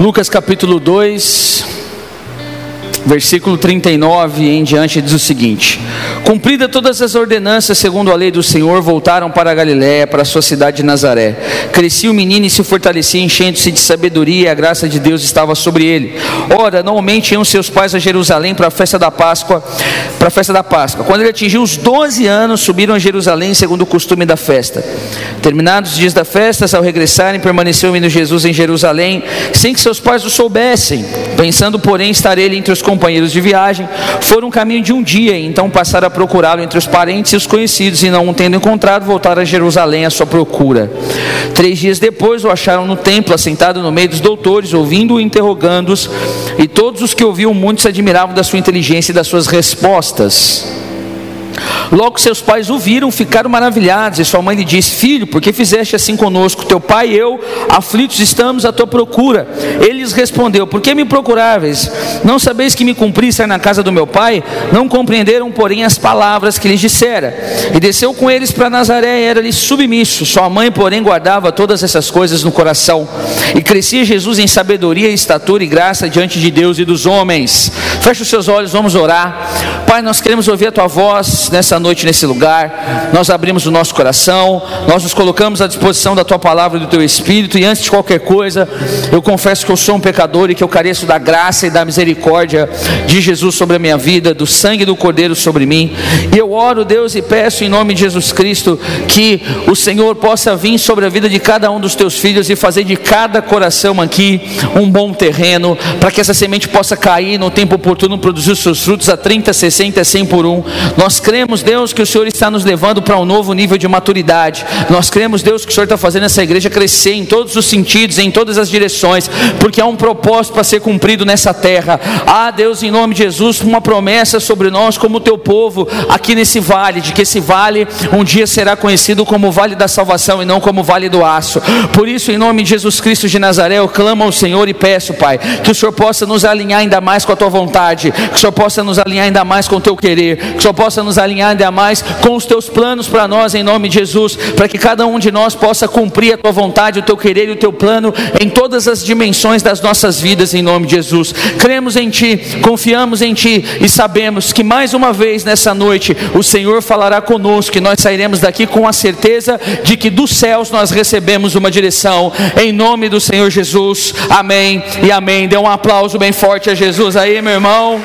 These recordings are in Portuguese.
Lucas capítulo 2, versículo 39 em diante diz o seguinte: Cumprida todas as ordenanças segundo a lei do Senhor, voltaram para a Galiléia, para a sua cidade de Nazaré. Crescia o menino e se fortalecia, enchendo-se de sabedoria, e a graça de Deus estava sobre ele. Ora, normalmente iam seus pais a Jerusalém para a festa da Páscoa, para a festa da Páscoa. Quando ele atingiu os 12 anos, subiram a Jerusalém segundo o costume da festa. Terminados os dias da festa, ao regressarem, permaneceu o menino Jesus em Jerusalém, sem que seus pais o soubessem. Pensando, porém, estar ele entre os companheiros de viagem, foram um caminho de um dia, e então passaram a procurá-lo entre os parentes e os conhecidos, e não o tendo encontrado, voltaram a Jerusalém à sua procura. Três dias depois o acharam no templo, assentado no meio dos doutores, ouvindo-o e interrogando-os, e todos os que ouviam muito se admiravam da sua inteligência e das suas respostas. Logo seus pais o viram, ficaram maravilhados, e sua mãe lhe disse: Filho, por que fizeste assim conosco? Teu pai e eu, aflitos, estamos à tua procura. Ele lhes respondeu: Por que me procuráveis? Não sabeis que me cumpri estar na casa do meu pai? Não compreenderam, porém, as palavras que lhes dissera. E desceu com eles para Nazaré e era-lhe submisso. Sua mãe, porém, guardava todas essas coisas no coração. E crescia Jesus em sabedoria, estatura e graça diante de Deus e dos homens. Feche os seus olhos, vamos orar. Pai, nós queremos ouvir a tua voz nessa noite, nesse lugar. Nós abrimos o nosso coração, nós nos colocamos à disposição da tua palavra e do teu espírito. E antes de qualquer coisa, eu confesso que eu sou um pecador e que eu careço da graça e da misericórdia de Jesus sobre a minha vida, do sangue do Cordeiro sobre mim. E eu oro, Deus, e peço em nome de Jesus Cristo que o Senhor possa vir sobre a vida de cada um dos teus filhos e fazer de cada coração aqui um bom terreno, para que essa semente possa cair no tempo oportuno, produzir os seus frutos a 30, 60, 100 por um. Nós cremos, Deus, que o Senhor está nos levando para um novo nível de maturidade. Nós cremos, Deus, que o Senhor está fazendo essa igreja crescer em todos os sentidos, em todas as direções, porque há um propósito para ser cumprido nessa terra. Ah, Deus, em nome de Jesus, uma promessa sobre nós, como teu povo, aqui nesse vale, de que esse vale um dia será conhecido como vale da salvação e não como vale do aço. Por isso, em nome de Jesus Cristo de Nazaré, eu clamo ao Senhor e peço, Pai, que o Senhor possa nos alinhar ainda mais com a tua vontade, que o Senhor possa nos alinhar ainda mais com o teu querer, que o Senhor possa nos alinhar ainda mais com os teus planos para nós, em nome de Jesus, para que cada um de nós possa cumprir a tua vontade, o teu querer e o teu plano em todas as dimensões das nossas vidas, em nome de Jesus. Cremos em Ti, confiamos em Ti e sabemos que mais uma vez nessa noite o Senhor falará conosco e nós sairemos daqui com a certeza de que dos céus nós recebemos uma direção, em nome do Senhor Jesus. Amém e amém. Dê um aplauso bem forte a Jesus aí, meu irmão.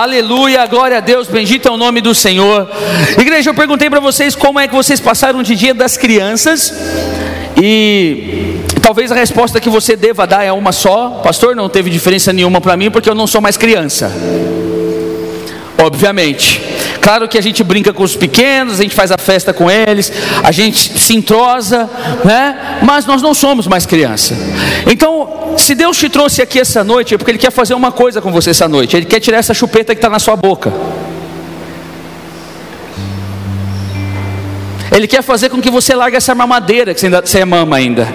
Aleluia, glória a Deus, bendito é o nome do Senhor. Igreja, eu perguntei para vocês como é que vocês passaram de dia das crianças e talvez a resposta que você deva dar é uma só. Pastor, não teve diferença nenhuma para mim porque eu não sou mais criança. Obviamente. Claro que a gente brinca com os pequenos, a gente faz a festa com eles, a gente se entrosa, né? Mas nós não somos mais criança. Então, se Deus te trouxe aqui essa noite, é porque Ele quer fazer uma coisa com você essa noite. Ele quer tirar essa chupeta que está na sua boca. Ele quer fazer com que você largue essa mamadeira que você, ainda, você mama ainda.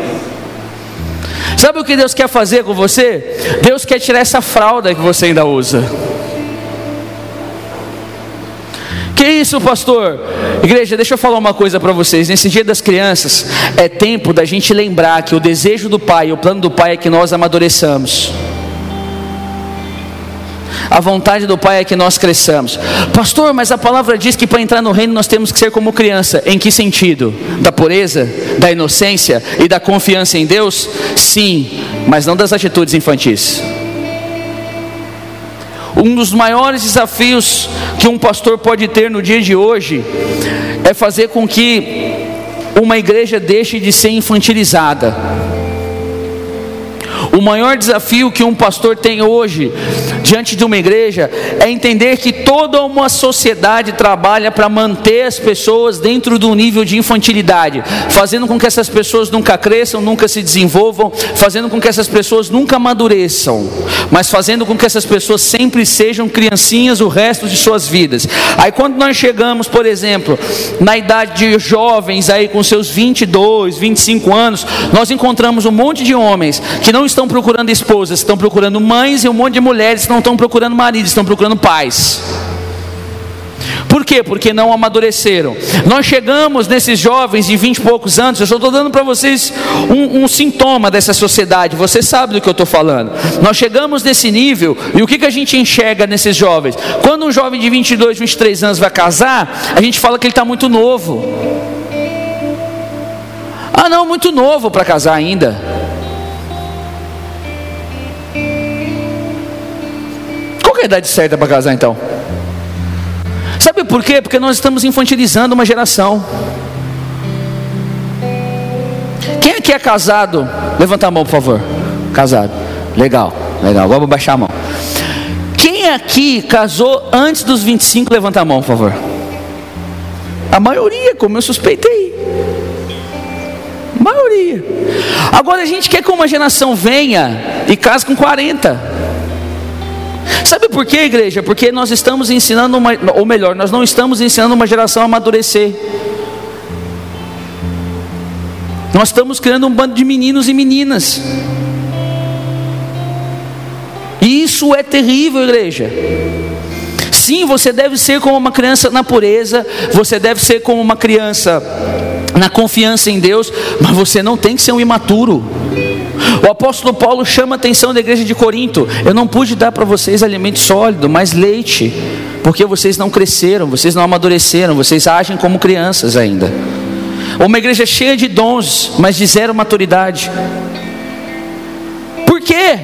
Sabe o que Deus quer fazer com você? Deus quer tirar essa fralda que você ainda usa. Que isso, pastor? Igreja, deixa eu falar uma coisa para vocês. Nesse dia das crianças, é tempo da gente lembrar que o desejo do Pai, o plano do Pai é que nós amadureçamos. A vontade do Pai é que nós cresçamos. Pastor, mas a palavra diz que para entrar no reino nós temos que ser como criança. Em que sentido? Da pureza, da inocência e da confiança em Deus? Sim, mas não das atitudes infantis. Um dos maiores desafios que um pastor pode ter no dia de hoje é fazer com que uma igreja deixe de ser infantilizada. O maior desafio que um pastor tem hoje, diante de uma igreja, é entender que toda uma sociedade trabalha para manter as pessoas dentro do nível de infantilidade, fazendo com que essas pessoas nunca cresçam, nunca se desenvolvam, fazendo com que essas pessoas nunca amadureçam, mas fazendo com que essas pessoas sempre sejam criancinhas o resto de suas vidas. Aí quando nós chegamos, por exemplo, na idade de jovens aí com seus 22, 25 anos, nós encontramos um monte de homens que não estão procurando esposas, estão procurando mães e um monte de mulheres que não estão procurando maridos, estão procurando pais. Por quê? Porque não amadureceram. Nós chegamos nesses jovens de vinte e poucos anos, eu estou dando para vocês um, um, sintoma dessa sociedade, você sabe do que eu estou falando. Nós chegamos nesse nível, e o que, que a gente enxerga nesses jovens? Quando um jovem de 22, 23 anos vai casar, a gente fala que ele está muito novo. Ah, não, muito novo para casar ainda. Qual é a idade certa para casar então? Sabe por quê? Porque nós estamos infantilizando uma geração. Quem aqui é casado? Levanta a mão, por favor. Casado. Legal, legal. Vamos baixar a mão. Quem aqui casou antes dos 25? Levanta a mão, por favor. A maioria, como eu suspeitei. A maioria. Agora a gente quer que uma geração venha e case com 40. Sabe por quê, igreja? Porque nós estamos ensinando, uma, ou melhor, nós não estamos ensinando uma geração a amadurecer. Nós estamos criando um bando de meninos e meninas. E isso é terrível, igreja. Sim, você deve ser como uma criança na pureza, você deve ser como uma criança na confiança em Deus, mas você não tem que ser um imaturo. O apóstolo Paulo chama a atenção da igreja de Corinto: eu não pude dar para vocês alimento sólido, mas leite, porque vocês não cresceram, vocês não amadureceram, vocês agem como crianças ainda. Uma igreja cheia de dons, mas de zero maturidade. Por quê?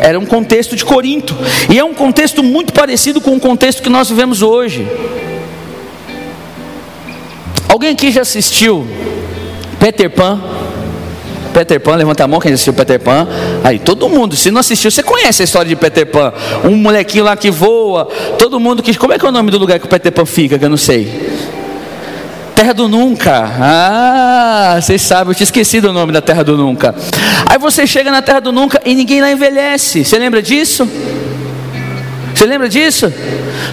Era um contexto de Corinto, e é um contexto muito parecido com o contexto que nós vivemos hoje. Alguém aqui já assistiu Peter Pan? Peter Pan, levanta a mão quem assistiu Peter Pan. Aí, todo mundo, se não assistiu, você conhece a história de Peter Pan. Um molequinho lá que voa, todo mundo que. Como é que é o nome do lugar que o Peter Pan fica? Que eu não sei. Terra do Nunca. Ah, vocês sabem, eu tinha esquecido o nome da Terra do Nunca. Aí você chega na Terra do Nunca e ninguém lá envelhece. Você lembra disso? Você lembra disso?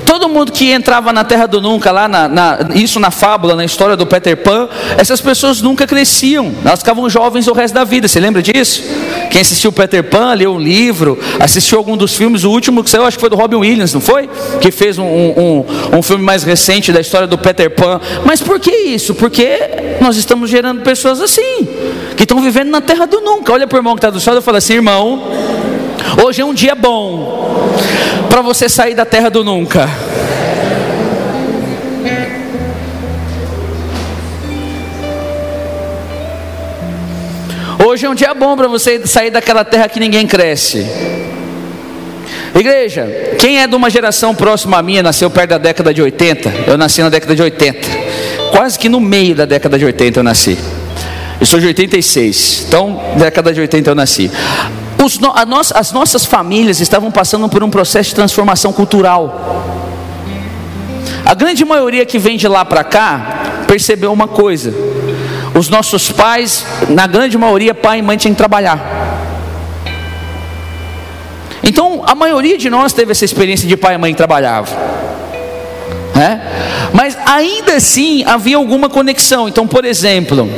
Todo mundo que entrava na Terra do Nunca, lá na, na, isso na fábula, na história do Peter Pan, essas pessoas nunca cresciam, elas ficavam jovens o resto da vida. Você lembra disso? Quem assistiu Peter Pan, leu um livro, assistiu algum dos filmes, o último que saiu, acho que foi do Robin Williams, não foi? Que fez um, um, um filme mais recente da história do Peter Pan. Mas por que isso? Porque nós estamos gerando pessoas assim, que estão vivendo na Terra do Nunca. Olha para o irmão que está do céu e fala assim: irmão, hoje é um dia bom para você sair da terra do nunca. Hoje é um dia bom para você sair daquela terra que ninguém cresce. Igreja, quem é de uma geração próxima à minha, nasceu perto da década de 80, eu nasci na década de 80, quase que no meio da década de 80 eu nasci. Eu sou de 86, então década de 80 eu nasci. Os, no, as nossas famílias estavam passando por um processo de transformação cultural. A grande maioria que vem de lá para cá percebeu uma coisa: os nossos pais, na grande maioria, pai e mãe tinham que trabalhar. Então, a maioria de nós teve essa experiência de pai e mãe que trabalhavam. É? Mas ainda assim havia alguma conexão. Então, por exemplo,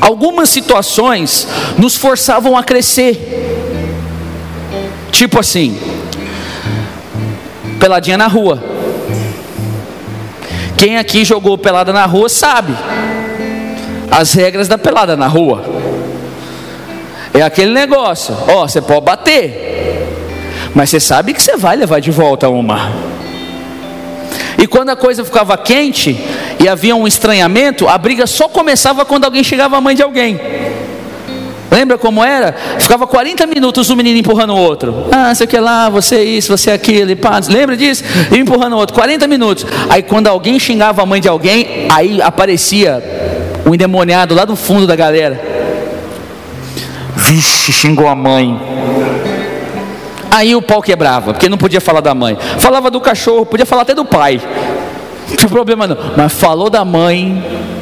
algumas situações nos forçavam a crescer. Tipo assim, peladinha na rua. Quem aqui jogou pelada na rua sabe as regras da pelada na rua. É aquele negócio, ó, você pode bater, mas você sabe que você vai levar de volta uma. E quando a coisa ficava quente e havia um estranhamento, a briga só começava quando alguém chegava à mãe de alguém. Lembra como era? Ficava 40 minutos o um menino empurrando o outro. Ah, você quer lá, você isso, você aquilo, e pá. Lembra disso? E empurrando o outro. 40 minutos. Aí quando alguém xingava a mãe de alguém, aí aparecia um endemoniado lá do fundo da galera. Vixe, xingou a mãe. Aí o pau quebrava, porque não podia falar da mãe. Falava do cachorro, podia falar até do pai. Não tinha problema não. Mas falou da mãe, o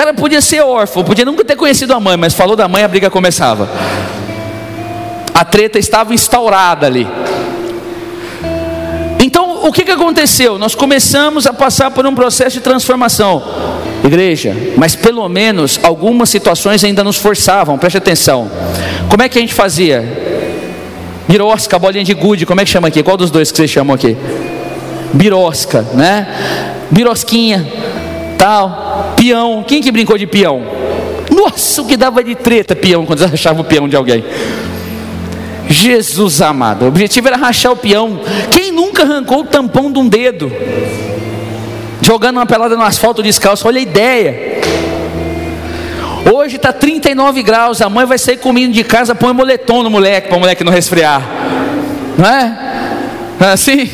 cara podia ser órfão, podia nunca ter conhecido a mãe, mas falou da mãe, a briga começava. A treta estava instaurada ali. Então, o que, que aconteceu? Nós começamos a passar por um processo de transformação. Igreja, mas pelo menos algumas situações ainda nos forçavam, preste atenção. Como é que a gente fazia? Mirosca, bolinha de gude, como é que chama aqui? Qual dos dois que vocês chamam aqui? birosca, né? Birosquinha, tal, peão. Quem que brincou de peão? Nossa, o que dava de treta peão quando achava o peão de alguém. Jesus amado, o objetivo era rachar o peão. Quem nunca arrancou o tampão de um dedo? Jogando uma pelada no asfalto descalço, olha a ideia. Hoje está 39 graus, a mãe vai sair comendo de casa, põe moletom no moleque, para o moleque não resfriar. Não é? Não é assim?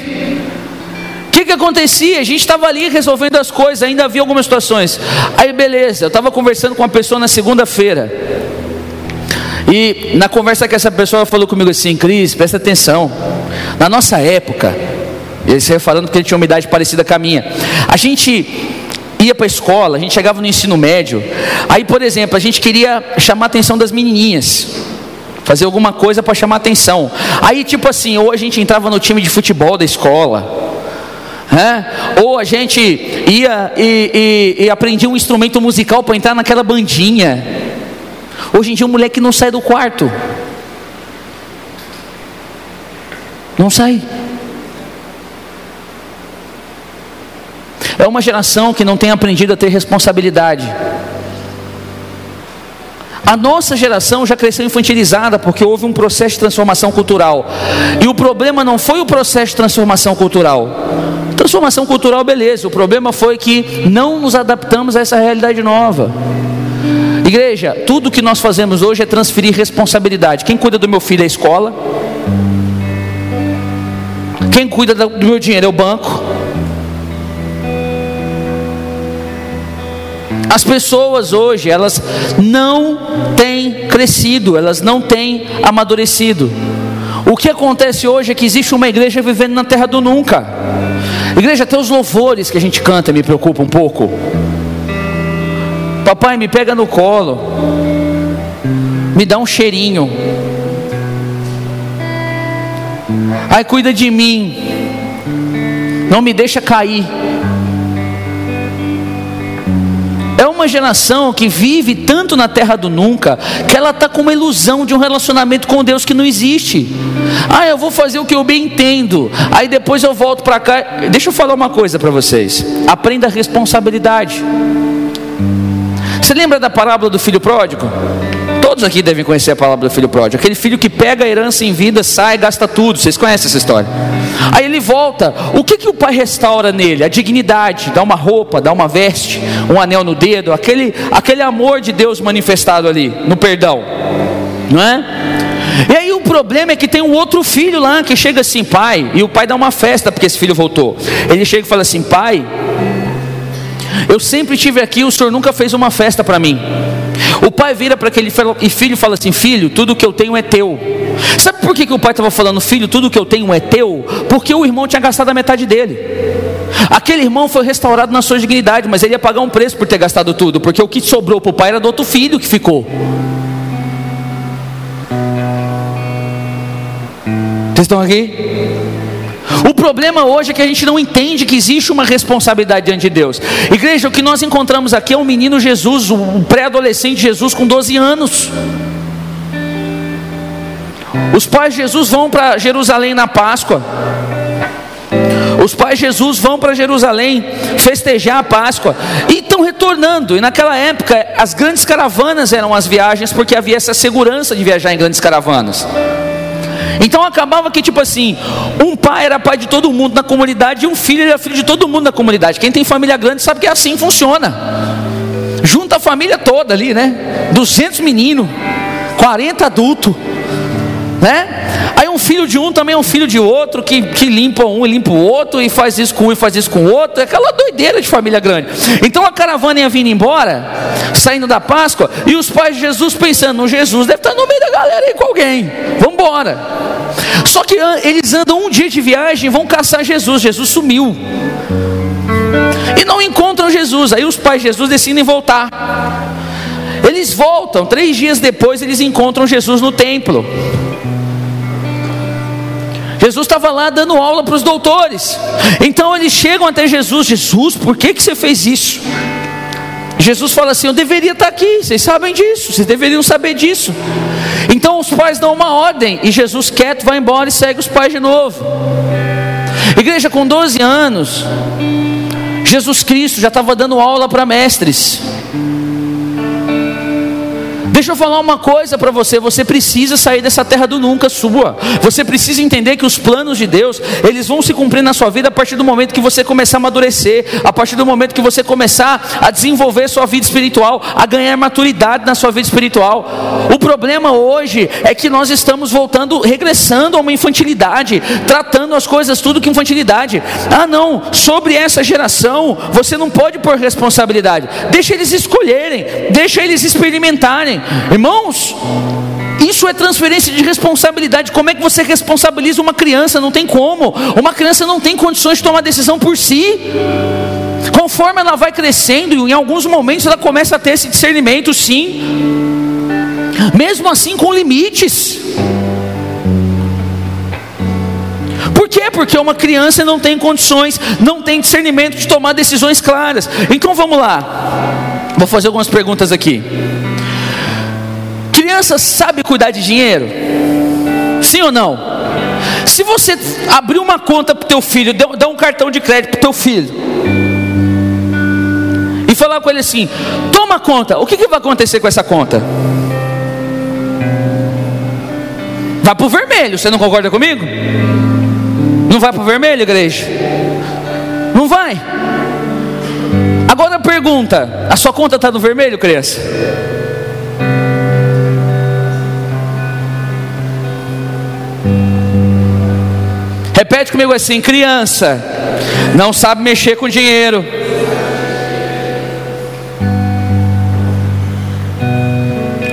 Acontecia? A gente estava ali resolvendo as coisas, ainda havia algumas situações. Aí beleza, eu estava conversando com uma pessoa na segunda-feira. E na conversa que essa pessoa falou comigo assim, Cris, presta atenção. Na nossa época, ele saiu falando que ele tinha uma idade parecida com a minha. A gente ia para a escola, a gente chegava no ensino médio. Aí, por exemplo, a gente queria chamar a atenção das menininhas. Fazer alguma coisa para chamar a atenção. Aí, tipo assim, ou a gente entrava no time de futebol da escola. É? Ou a gente ia e, e, e aprendia um instrumento musical para entrar naquela bandinha. Hoje em dia o moleque não sai do quarto. Não sai. É uma geração que não tem aprendido a ter responsabilidade. A nossa geração já cresceu infantilizada porque houve um processo de transformação cultural. E o problema não foi o processo de transformação cultural. Transformação cultural, beleza. O problema foi que não nos adaptamos a essa realidade nova. Igreja, tudo que nós fazemos hoje é transferir responsabilidade. Quem cuida do meu filho é a escola. Quem cuida do meu dinheiro é o banco. As pessoas hoje, elas não têm crescido, elas não têm amadurecido. O que acontece hoje é que existe uma igreja vivendo na terra do nunca. Igreja, até os louvores que a gente canta me preocupa um pouco. Papai, me pega no colo, me dá um cheirinho. Ai, cuida de mim, não me deixa cair. Uma geração que vive tanto na terra do nunca, que ela está com uma ilusão de um relacionamento com Deus que não existe. Ah, eu vou fazer o que eu bem entendo, aí depois eu volto para cá. Deixa eu falar uma coisa para vocês: aprenda a responsabilidade. Você lembra da parábola do filho pródigo? Todos aqui devem conhecer a palavra do filho pródigo. Aquele filho que pega a herança em vida, sai, gasta tudo. Vocês conhecem essa história? Aí ele volta. O que, que o pai restaura nele? A dignidade. Dá uma roupa, dá uma veste, um anel no dedo. Aquele, aquele amor de Deus manifestado ali, no perdão. Não é? E aí o problema é que tem um outro filho lá que chega assim, pai, e o pai dá uma festa porque esse filho voltou. Ele chega e fala assim, pai, eu sempre tive aqui, o senhor nunca fez uma festa para mim. O pai vira para aquele filho e fala assim: Filho, tudo que eu tenho é teu. Sabe por que, que o pai estava falando, filho, tudo que eu tenho é teu? Porque o irmão tinha gastado a metade dele. Aquele irmão foi restaurado na sua dignidade, mas ele ia pagar um preço por ter gastado tudo, porque o que sobrou para o pai era do outro filho que ficou. Vocês estão aqui? O problema hoje é que a gente não entende que existe uma responsabilidade diante de Deus. Igreja, o que nós encontramos aqui é um menino Jesus, um pré-adolescente Jesus com 12 anos. Os pais de Jesus vão para Jerusalém na Páscoa. Os pais de Jesus vão para Jerusalém festejar a Páscoa e estão retornando. E naquela época, as grandes caravanas eram as viagens, porque havia essa segurança de viajar em grandes caravanas. Então acabava que, tipo assim, um pai era pai de todo mundo na comunidade e um filho era filho de todo mundo na comunidade. Quem tem família grande sabe que é assim funciona. Junta a família toda ali, né? 200 meninos, 40 adultos, né? Um filho de um também é um filho de outro, que, que limpa um e limpa o outro, e faz isso com um e faz isso com o outro, é aquela doideira de família grande. Então a caravana ia vindo embora, saindo da Páscoa, e os pais de Jesus pensando, Jesus deve estar no meio da galera aí com alguém, vamos embora. Só que eles andam um dia de viagem vão caçar Jesus, Jesus sumiu. E não encontram Jesus, aí os pais de Jesus decidem voltar. Eles voltam, três dias depois eles encontram Jesus no templo. Jesus estava lá dando aula para os doutores. Então eles chegam até Jesus: Jesus, por que, que você fez isso? Jesus fala assim: Eu deveria estar aqui, vocês sabem disso, vocês deveriam saber disso. Então os pais dão uma ordem e Jesus quieto vai embora e segue os pais de novo. Igreja, com 12 anos, Jesus Cristo já estava dando aula para mestres. Deixa eu falar uma coisa para você, você precisa sair dessa terra do nunca sua. Você precisa entender que os planos de Deus, eles vão se cumprir na sua vida a partir do momento que você começar a amadurecer, a partir do momento que você começar a desenvolver sua vida espiritual, a ganhar maturidade na sua vida espiritual. O problema hoje é que nós estamos voltando, regressando a uma infantilidade, tratando as coisas tudo que infantilidade. Ah, não, sobre essa geração, você não pode pôr responsabilidade. Deixa eles escolherem, deixa eles experimentarem. Irmãos, isso é transferência de responsabilidade. Como é que você responsabiliza uma criança? Não tem como. Uma criança não tem condições de tomar decisão por si. Conforme ela vai crescendo, em alguns momentos ela começa a ter esse discernimento, sim. Mesmo assim, com limites. Por quê? Porque uma criança não tem condições, não tem discernimento de tomar decisões claras. Então vamos lá. Vou fazer algumas perguntas aqui. Criança sabe cuidar de dinheiro? Sim ou não? Se você abrir uma conta para o teu filho, dar um cartão de crédito para o teu filho, e falar com ele assim: toma conta, o que, que vai acontecer com essa conta? Vai para o vermelho, você não concorda comigo? Não vai para o vermelho, igreja? Não vai. Agora pergunta: a sua conta está no vermelho, criança? Repete comigo assim: criança, não sabe mexer com dinheiro.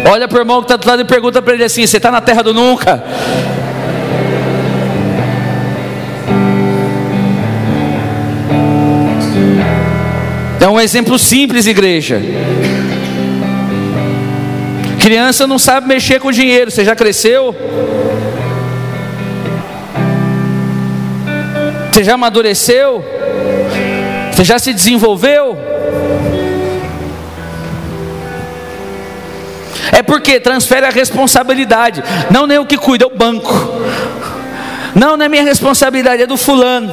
Olha para o irmão que está do lado e pergunta para ele assim: Você está na terra do nunca? É um exemplo simples, igreja. Criança não sabe mexer com dinheiro. Você já cresceu? Você já amadureceu? Você já se desenvolveu? É porque transfere a responsabilidade. Não nem o que cuida, é o banco. Não, não é minha responsabilidade, é do fulano.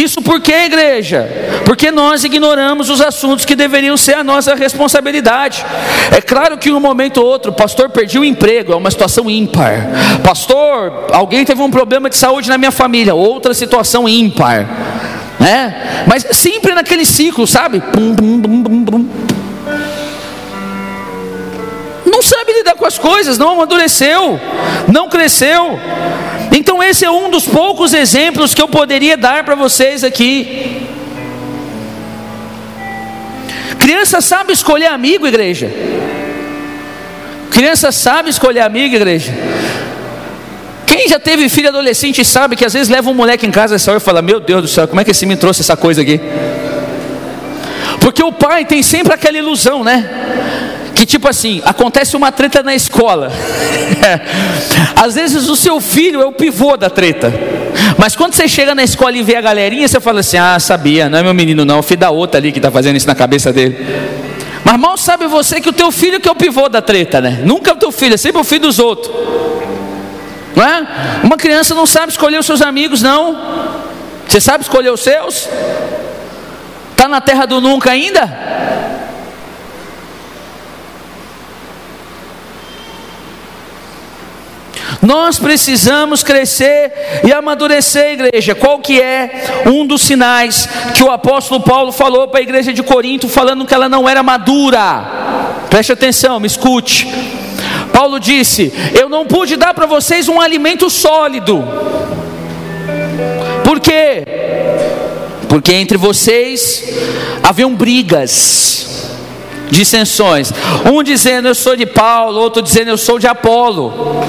Isso por quê, igreja? Porque nós ignoramos os assuntos que deveriam ser a nossa responsabilidade. É claro que em um momento ou outro, pastor perdi o emprego, é uma situação ímpar. Pastor, alguém teve um problema de saúde na minha família, outra situação ímpar. Né? Mas sempre naquele ciclo, sabe? Pum, pum, pum, não sabe lidar com as coisas, não amadureceu, não cresceu. Então, esse é um dos poucos exemplos que eu poderia dar para vocês aqui. Criança sabe escolher amigo, igreja. Criança sabe escolher amigo, igreja. Quem já teve filho adolescente sabe que às vezes leva um moleque em casa e fala: Meu Deus do céu, como é que esse me trouxe essa coisa aqui? Porque o pai tem sempre aquela ilusão, né? Que tipo assim, acontece uma treta na escola. Às vezes o seu filho é o pivô da treta. Mas quando você chega na escola e vê a galerinha, você fala assim: "Ah, sabia, não é meu menino não, o filho da outra ali que está fazendo isso na cabeça dele". Mas mal sabe você que o teu filho que é o pivô da treta, né? Nunca é o teu filho, é sempre o filho dos outros. Não é? Uma criança não sabe escolher os seus amigos, não. Você sabe escolher os seus? Está na terra do nunca ainda? Nós precisamos crescer e amadurecer, igreja. Qual que é um dos sinais que o apóstolo Paulo falou para a igreja de Corinto, falando que ela não era madura? Preste atenção, me escute. Paulo disse: Eu não pude dar para vocês um alimento sólido. Por quê? Porque entre vocês haviam brigas, dissensões. Um dizendo eu sou de Paulo, outro dizendo eu sou de Apolo.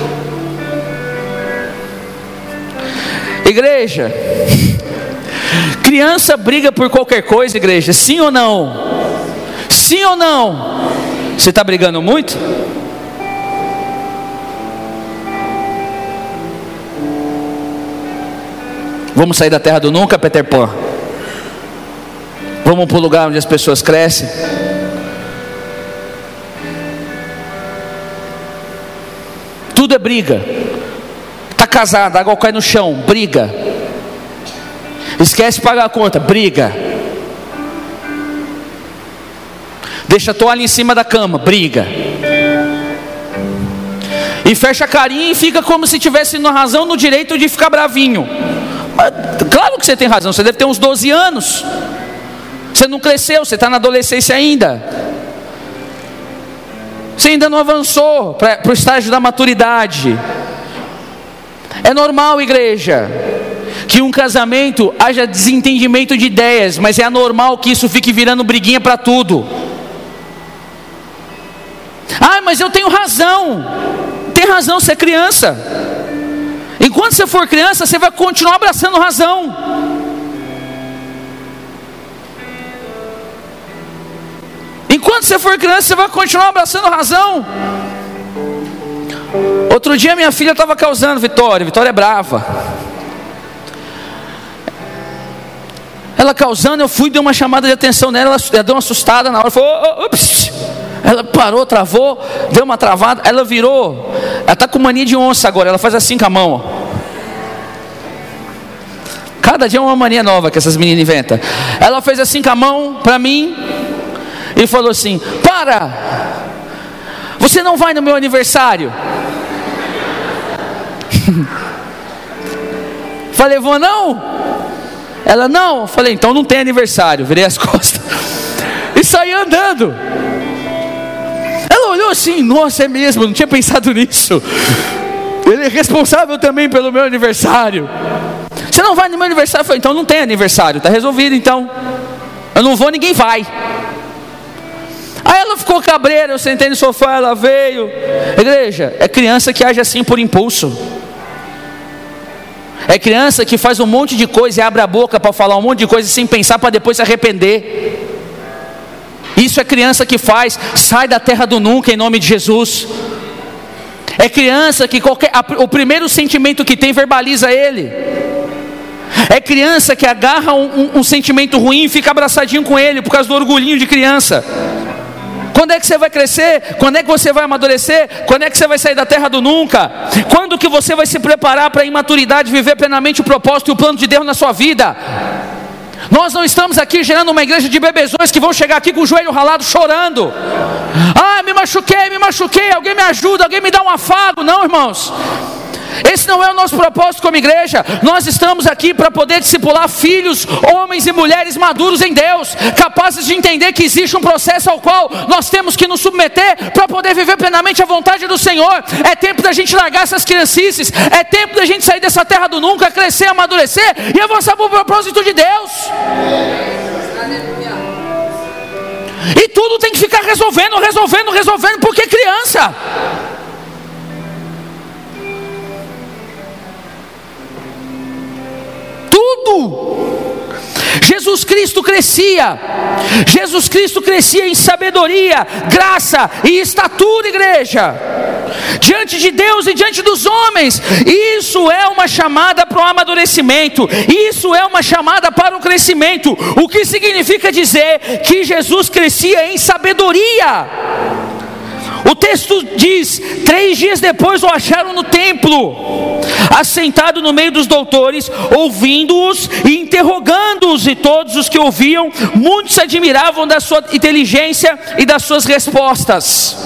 Igreja, criança briga por qualquer coisa, igreja, sim ou não? Sim ou não? Você está brigando muito? Vamos sair da terra do nunca, Peter Pan. Vamos para o lugar onde as pessoas crescem. Tudo é briga casada, água cai no chão, briga. Esquece de pagar a conta, briga. Deixa a toalha em cima da cama, briga. E fecha a carinha e fica como se tivesse na razão, no direito de ficar bravinho. Mas, claro que você tem razão, você deve ter uns 12 anos. Você não cresceu, você está na adolescência ainda. Você ainda não avançou para o estágio da maturidade. É normal, igreja, que um casamento haja desentendimento de ideias, mas é anormal que isso fique virando briguinha para tudo. Ah, mas eu tenho razão. Tem razão, você é criança. Enquanto você for criança, você vai continuar abraçando razão. Enquanto você for criança, você vai continuar abraçando razão. Outro dia minha filha estava causando Vitória, Vitória é brava. Ela causando, eu fui, dei uma chamada de atenção nela, ela deu uma assustada na hora, falou, oh. Ela parou, travou, deu uma travada, ela virou. Ela está com mania de onça agora, ela faz assim com a mão. Cada dia é uma mania nova que essas meninas inventam. Ela fez assim com a mão para mim e falou assim: Para! Você não vai no meu aniversário? Falei, vou não? Ela, não. Falei, então não tem aniversário. Virei as costas e saí andando. Ela olhou assim, nossa, é mesmo, não tinha pensado nisso. Ele é responsável também pelo meu aniversário. Você não vai no meu aniversário? Eu falei, então não tem aniversário, está resolvido então. Eu não vou, ninguém vai. Aí ela ficou cabreira, eu sentei no sofá, ela veio. Igreja, é criança que age assim por impulso. É criança que faz um monte de coisa e abre a boca para falar um monte de coisa sem pensar para depois se arrepender. Isso é criança que faz, sai da terra do nunca em nome de Jesus. É criança que qualquer, o primeiro sentimento que tem verbaliza ele. É criança que agarra um, um, um sentimento ruim e fica abraçadinho com ele por causa do orgulhinho de criança. Quando é que você vai crescer? Quando é que você vai amadurecer? Quando é que você vai sair da terra do nunca? Quando que você vai se preparar para a imaturidade viver plenamente o propósito e o plano de Deus na sua vida? Nós não estamos aqui gerando uma igreja de bebezões que vão chegar aqui com o joelho ralado chorando. Ah, me machuquei, me machuquei, alguém me ajuda, alguém me dá um afago. Não, irmãos. Esse não é o nosso propósito como igreja. Nós estamos aqui para poder discipular filhos, homens e mulheres maduros em Deus, capazes de entender que existe um processo ao qual nós temos que nos submeter para poder viver plenamente a vontade do Senhor. É tempo da gente largar essas criancices, é tempo da gente sair dessa terra do nunca, crescer, amadurecer e avançar para o propósito de Deus. E tudo tem que ficar resolvendo, resolvendo, resolvendo, porque criança. Tudo. Jesus Cristo crescia, Jesus Cristo crescia em sabedoria, graça e estatura, igreja, diante de Deus e diante dos homens. Isso é uma chamada para o amadurecimento, isso é uma chamada para o crescimento. O que significa dizer que Jesus crescia em sabedoria? O texto diz: três dias depois o acharam no templo, assentado no meio dos doutores, ouvindo-os e interrogando-os, e todos os que ouviam, muitos se admiravam da sua inteligência e das suas respostas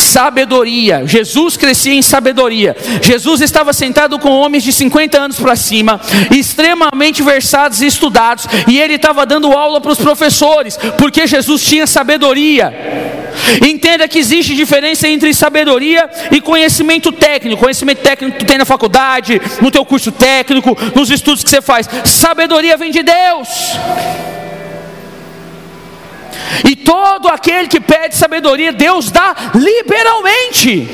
sabedoria. Jesus crescia em sabedoria. Jesus estava sentado com homens de 50 anos para cima, extremamente versados e estudados, e ele estava dando aula para os professores, porque Jesus tinha sabedoria. Entenda que existe diferença entre sabedoria e conhecimento técnico. Conhecimento técnico que tu tem na faculdade, no teu curso técnico, nos estudos que você faz. Sabedoria vem de Deus. E todo aquele que pede sabedoria, Deus dá liberalmente.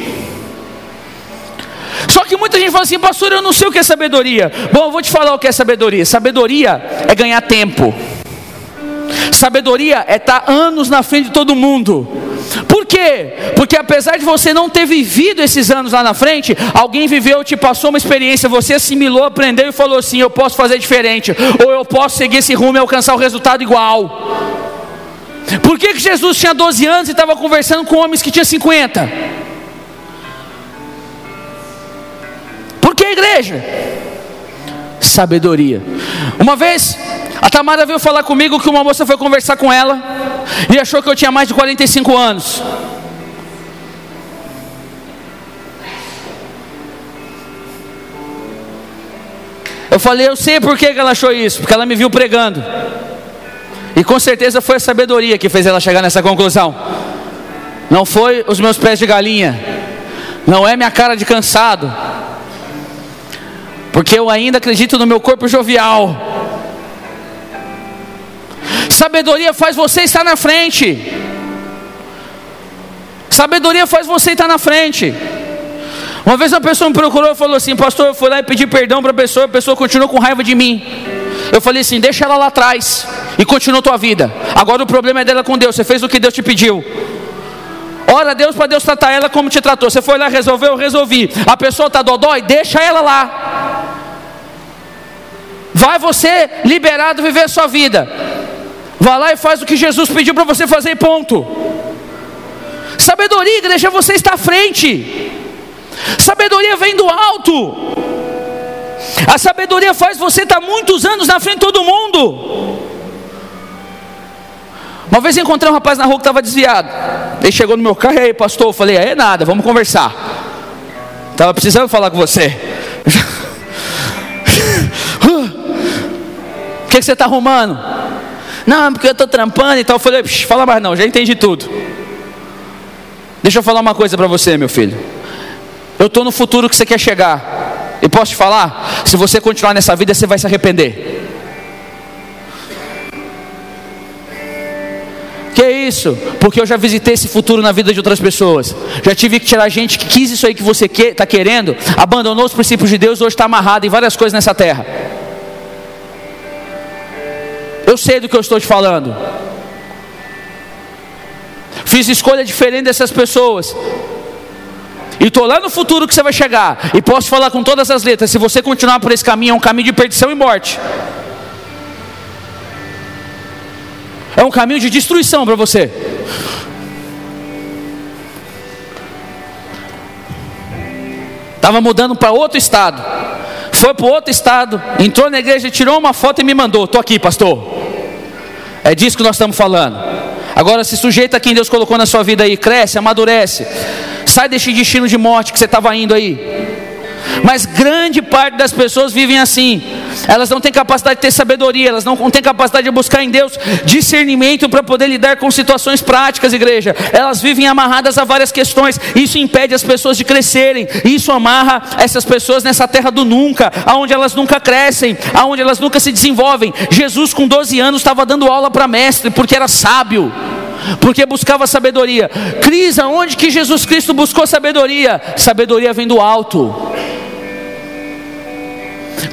Só que muita gente fala assim, pastor, eu não sei o que é sabedoria. Bom, eu vou te falar o que é sabedoria. Sabedoria é ganhar tempo. Sabedoria é estar anos na frente de todo mundo. Por quê? Porque apesar de você não ter vivido esses anos lá na frente, alguém viveu, te passou uma experiência, você assimilou, aprendeu e falou assim: eu posso fazer diferente, ou eu posso seguir esse rumo e alcançar o resultado igual. Por que, que Jesus tinha 12 anos e estava conversando com homens que tinham 50? Por que igreja? Sabedoria. Uma vez, a Tamara veio falar comigo que uma moça foi conversar com ela e achou que eu tinha mais de 45 anos. Eu falei, eu sei por que ela achou isso, porque ela me viu pregando. E com certeza foi a sabedoria que fez ela chegar nessa conclusão. Não foi os meus pés de galinha, não é minha cara de cansado, porque eu ainda acredito no meu corpo jovial. Sabedoria faz você estar na frente. Sabedoria faz você estar na frente. Uma vez uma pessoa me procurou e falou assim: Pastor, eu fui lá e pedi perdão para a pessoa, a pessoa continuou com raiva de mim. Eu falei assim: Deixa ela lá atrás e continua tua vida. Agora o problema é dela com Deus. Você fez o que Deus te pediu. Ora a Deus para Deus tratar ela como te tratou. Você foi lá, resolveu, eu resolvi. A pessoa está dodói, deixa ela lá. Vai você liberado viver a sua vida. Vá lá e faz o que Jesus pediu para você fazer, ponto. Sabedoria, igreja, você está à frente. Sabedoria vem do alto. A sabedoria faz você estar muitos anos na frente de todo mundo. Uma vez encontrei um rapaz na rua que estava desviado. Ele chegou no meu carro e aí, pastor, eu falei, é nada, vamos conversar. Estava precisando falar com você. O que, que você está arrumando? Não, porque eu estou trampando e tal. Eu falei, fala mais não, já entendi tudo. Deixa eu falar uma coisa para você, meu filho. Eu estou no futuro que você quer chegar. E posso te falar? Se você continuar nessa vida, você vai se arrepender. Que é isso? Porque eu já visitei esse futuro na vida de outras pessoas. Já tive que tirar gente que quis isso aí que você está querendo, abandonou os princípios de Deus, hoje está amarrado em várias coisas nessa terra. Eu sei do que eu estou te falando. Fiz escolha diferente dessas pessoas. E estou lá no futuro que você vai chegar. E posso falar com todas as letras: se você continuar por esse caminho, é um caminho de perdição e morte. É um caminho de destruição para você. Estava mudando para outro estado foi para outro estado, entrou na igreja, tirou uma foto e me mandou. Estou aqui, pastor. É disso que nós estamos falando. Agora se sujeita a quem Deus colocou na sua vida aí, cresce, amadurece. Sai desse destino de morte que você estava indo aí. Mas grande parte das pessoas vivem assim. Elas não têm capacidade de ter sabedoria, elas não têm capacidade de buscar em Deus discernimento para poder lidar com situações práticas, igreja. Elas vivem amarradas a várias questões. Isso impede as pessoas de crescerem. Isso amarra essas pessoas nessa terra do nunca, aonde elas nunca crescem, aonde elas nunca se desenvolvem. Jesus com 12 anos estava dando aula para mestre porque era sábio porque buscava sabedoria. Cris, aonde que Jesus Cristo buscou sabedoria? Sabedoria vem do alto.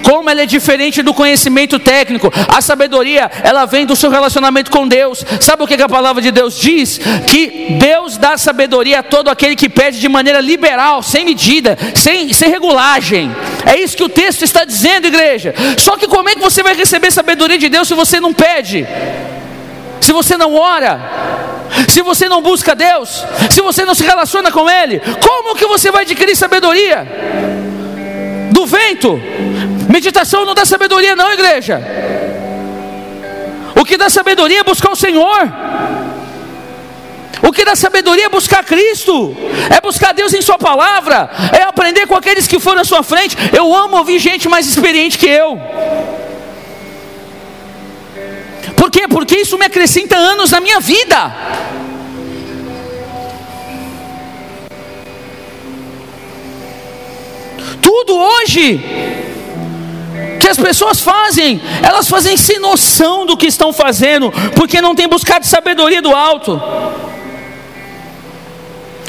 Como ela é diferente do conhecimento técnico, a sabedoria ela vem do seu relacionamento com Deus. Sabe o que a palavra de Deus diz? Que Deus dá sabedoria a todo aquele que pede de maneira liberal, sem medida, sem, sem regulagem. É isso que o texto está dizendo, igreja. Só que como é que você vai receber sabedoria de Deus se você não pede? Se você não ora? Se você não busca Deus? Se você não se relaciona com Ele? Como que você vai adquirir sabedoria? Do vento? Meditação não dá sabedoria, não, igreja. O que dá sabedoria é buscar o Senhor. O que dá sabedoria é buscar Cristo, é buscar Deus em Sua palavra, é aprender com aqueles que foram à sua frente. Eu amo ouvir gente mais experiente que eu. Por quê? Porque isso me acrescenta anos na minha vida. Tudo hoje que as pessoas fazem, elas fazem sem noção do que estão fazendo, porque não têm buscado sabedoria do alto.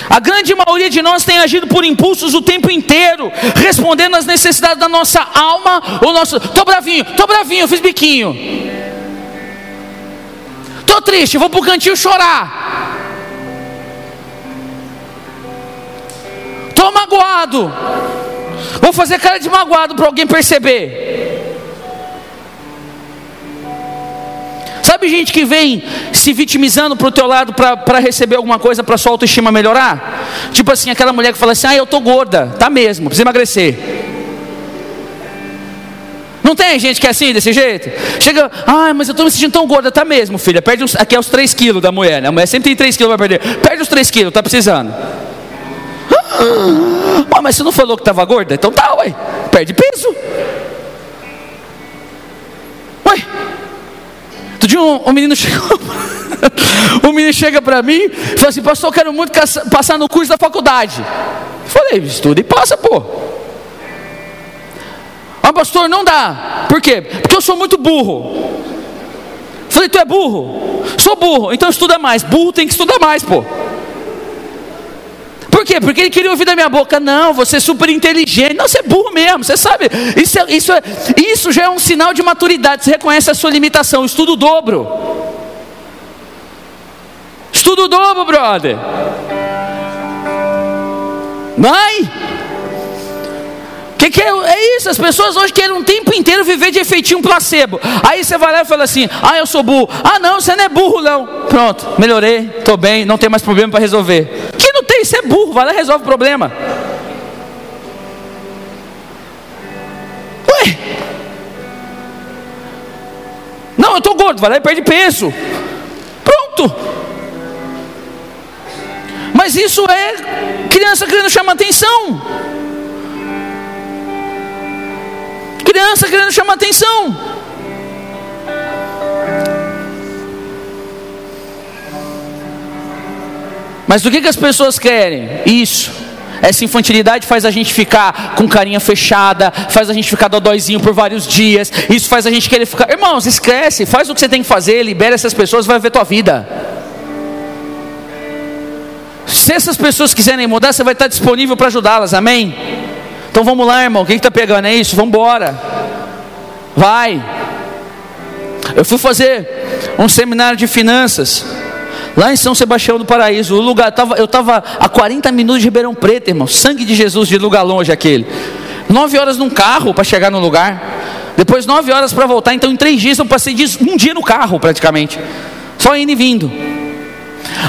A grande maioria de nós tem agido por impulsos o tempo inteiro, respondendo às necessidades da nossa alma, o nosso, tô bravinho, tô bravinho, fiz biquinho. Tô triste, vou pro cantinho chorar. Tô magoado. Vou fazer cara de magoado para alguém perceber. Sabe gente que vem se vitimizando para o teu lado para receber alguma coisa para sua autoestima melhorar? Tipo assim, aquela mulher que fala assim: ah, eu tô gorda, tá mesmo, precisa emagrecer. Não tem gente que é assim, desse jeito? Chega, ai, mas eu estou me sentindo tão gorda, tá mesmo, filha. Perde uns, aqui é os 3 quilos da mulher, né? A mulher sempre tem 3 quilos para perder. Perde os 3 quilos, tá precisando. Ah, mas você não falou que estava gorda? Então tá, ué. Perde peso. Ué. Outro dia um, um menino chegou. o menino chega para mim e fala assim: Pastor, eu quero muito passar no curso da faculdade. Eu falei: Estuda e passa, pô. Ah, pastor, não dá. Por quê? Porque eu sou muito burro. Falei, tu é burro? Sou burro, então estuda mais. Burro tem que estudar mais, pô. Por quê? Porque ele queria ouvir da minha boca. Não, você é super inteligente. Não, você é burro mesmo, você sabe. Isso, é, isso, é, isso já é um sinal de maturidade. Você reconhece a sua limitação. Estudo o dobro. Estudo o dobro, brother. Vai que, que é, é, isso? As pessoas hoje querem um tempo inteiro viver de efeitinho placebo. Aí você vai lá e fala assim: Ah, eu sou burro. Ah, não, você não é burro, não. Pronto, melhorei, estou bem, não tem mais problema para resolver. Que você é burro, vai lá e resolve o problema. Ué? Não, eu estou gordo, vai lá e perde peso. Pronto. Mas isso é criança querendo chamar atenção. criança querendo chamar atenção. Mas do que, que as pessoas querem? Isso. Essa infantilidade faz a gente ficar com carinha fechada, faz a gente ficar dodóizinho por vários dias. Isso faz a gente querer ficar. Irmãos, esquece, faz o que você tem que fazer, libera essas pessoas, vai ver tua vida. Se essas pessoas quiserem mudar, você vai estar disponível para ajudá-las, amém? Então vamos lá, irmão. Quem está pegando? É isso? Vamos embora. Vai. Eu fui fazer um seminário de finanças lá em São Sebastião do Paraíso. O lugar tava, eu estava a 40 minutos de Ribeirão Preto, irmão. Sangue de Jesus de lugar longe aquele. Nove horas num carro para chegar no lugar. Depois nove horas para voltar. Então em três dias eu passei um dia no carro praticamente. Só indo e vindo.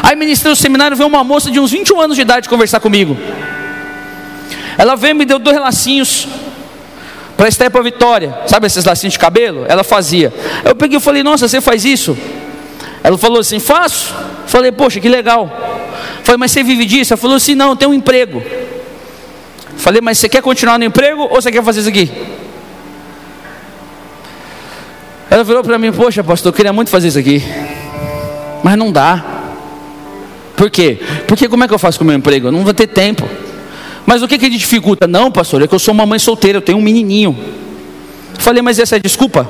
Aí ministrei o seminário, veio uma moça de uns 21 anos de idade conversar comigo. Ela veio e me deu dois lacinhos para estar para Vitória. Sabe esses lacinhos de cabelo? Ela fazia. Eu peguei e falei: "Nossa, você faz isso?" Ela falou assim: "Faço". Falei: "Poxa, que legal". Falei: "Mas você vive disso?" Ela falou assim: "Não, tem um emprego". Falei: "Mas você quer continuar no emprego ou você quer fazer isso aqui?" Ela virou para mim: "Poxa, pastor, eu queria muito fazer isso aqui, mas não dá". Por quê? Porque como é que eu faço com o meu emprego? Eu não vou ter tempo. Mas o que que dificulta? Não, pastor, é que eu sou uma mãe solteira, eu tenho um menininho. Falei, mas essa é desculpa?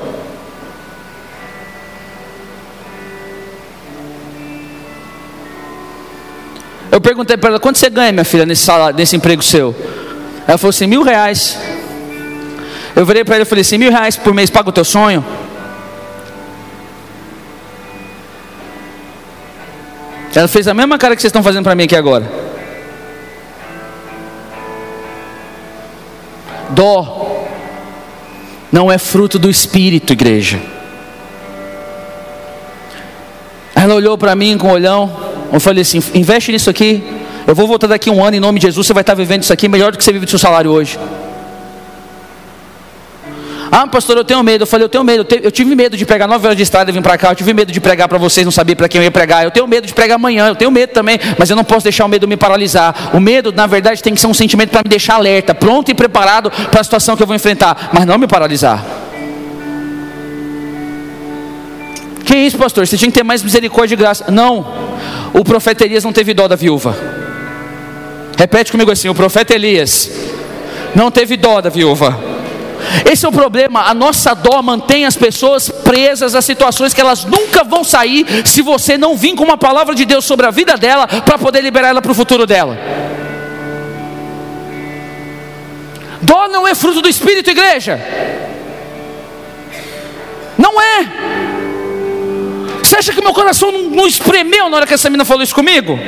Eu perguntei para ela, quanto você ganha, minha filha, nesse, salário, nesse emprego seu? Ela falou assim, mil reais. Eu virei para ela e falei assim, mil reais por mês paga o teu sonho? Ela fez a mesma cara que vocês estão fazendo para mim aqui agora. Dó não é fruto do espírito, igreja. Ela olhou para mim com um olhão. Eu falei assim: investe nisso aqui. Eu vou voltar daqui um ano em nome de Jesus. Você vai estar vivendo isso aqui melhor do que você vive do seu salário hoje. Ah, pastor, eu tenho medo. Eu falei, eu tenho medo. Eu tive medo de pegar nove horas de estrada e vir para cá. Eu tive medo de pregar para vocês, não sabia para quem eu ia pregar. Eu tenho medo de pregar amanhã. Eu tenho medo também, mas eu não posso deixar o medo me paralisar. O medo, na verdade, tem que ser um sentimento para me deixar alerta, pronto e preparado para a situação que eu vou enfrentar, mas não me paralisar. Que isso, pastor? Você tinha que ter mais misericórdia e graça. Não. O profeta Elias não teve dó da viúva. Repete comigo assim: o profeta Elias não teve dó da viúva. Esse é o problema. A nossa dó mantém as pessoas presas a situações que elas nunca vão sair se você não vir com uma palavra de Deus sobre a vida dela para poder liberar ela para o futuro dela. Dó não é fruto do Espírito, igreja. Não é. Você acha que meu coração não, não espremeu na hora que essa menina falou isso comigo?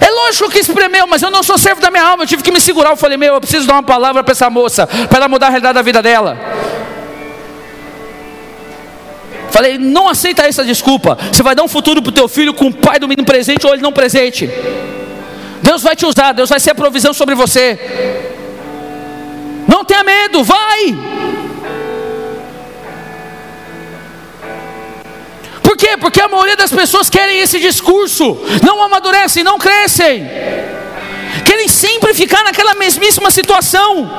É lógico que espremeu, mas eu não sou servo da minha alma. Eu tive que me segurar. Eu falei, meu, eu preciso dar uma palavra para essa moça, para ela mudar a realidade da vida dela. Falei, não aceita essa desculpa. Você vai dar um futuro para o teu filho com o pai do menino presente ou ele não presente. Deus vai te usar, Deus vai ser a provisão sobre você. Não tenha medo, vai. Quê? Porque a maioria das pessoas querem esse discurso, não amadurecem, não crescem, querem sempre ficar naquela mesmíssima situação.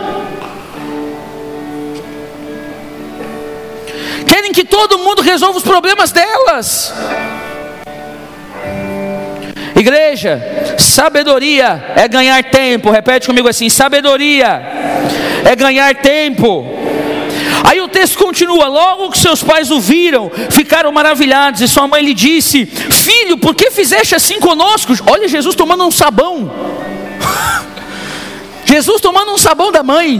Querem que todo mundo resolva os problemas delas. Igreja, sabedoria é ganhar tempo. Repete comigo assim: sabedoria é ganhar tempo. Aí o texto continua: logo que seus pais o viram, ficaram maravilhados, e sua mãe lhe disse: Filho, por que fizeste assim conosco? Olha, Jesus tomando um sabão. Jesus tomando um sabão da mãe.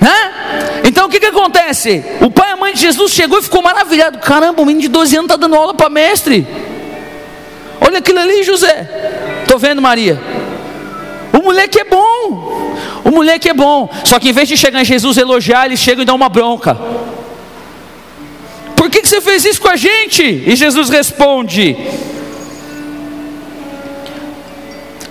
Né? Então o que, que acontece? O pai e a mãe de Jesus chegou e ficou maravilhado. Caramba, o menino de 12 anos está dando aula para mestre. Olha aquilo ali, José. Estou vendo, Maria. Moleque é bom. O moleque é bom. Só que em vez de chegar em Jesus elogiar, eles chegam e dão uma bronca. Por que, que você fez isso com a gente? E Jesus responde: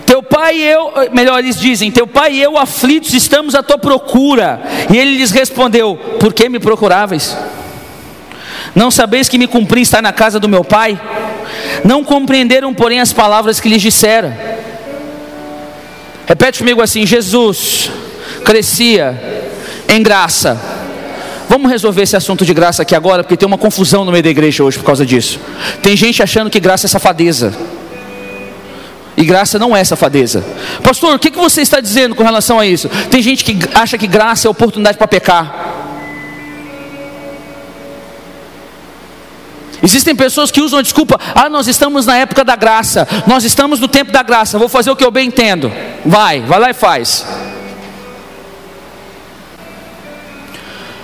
Teu pai e eu, melhor eles dizem, teu pai e eu aflitos estamos à tua procura. E ele lhes respondeu: Por que me procuráveis? Não sabeis que me cumpri estar na casa do meu pai? Não compreenderam, porém, as palavras que lhes dissera. Repete comigo assim: Jesus crescia em graça. Vamos resolver esse assunto de graça aqui agora, porque tem uma confusão no meio da igreja hoje por causa disso. Tem gente achando que graça é safadeza. E graça não é safadeza. Pastor, o que você está dizendo com relação a isso? Tem gente que acha que graça é oportunidade para pecar. Existem pessoas que usam a desculpa: ah, nós estamos na época da graça, nós estamos no tempo da graça, vou fazer o que eu bem entendo. Vai, vai lá e faz.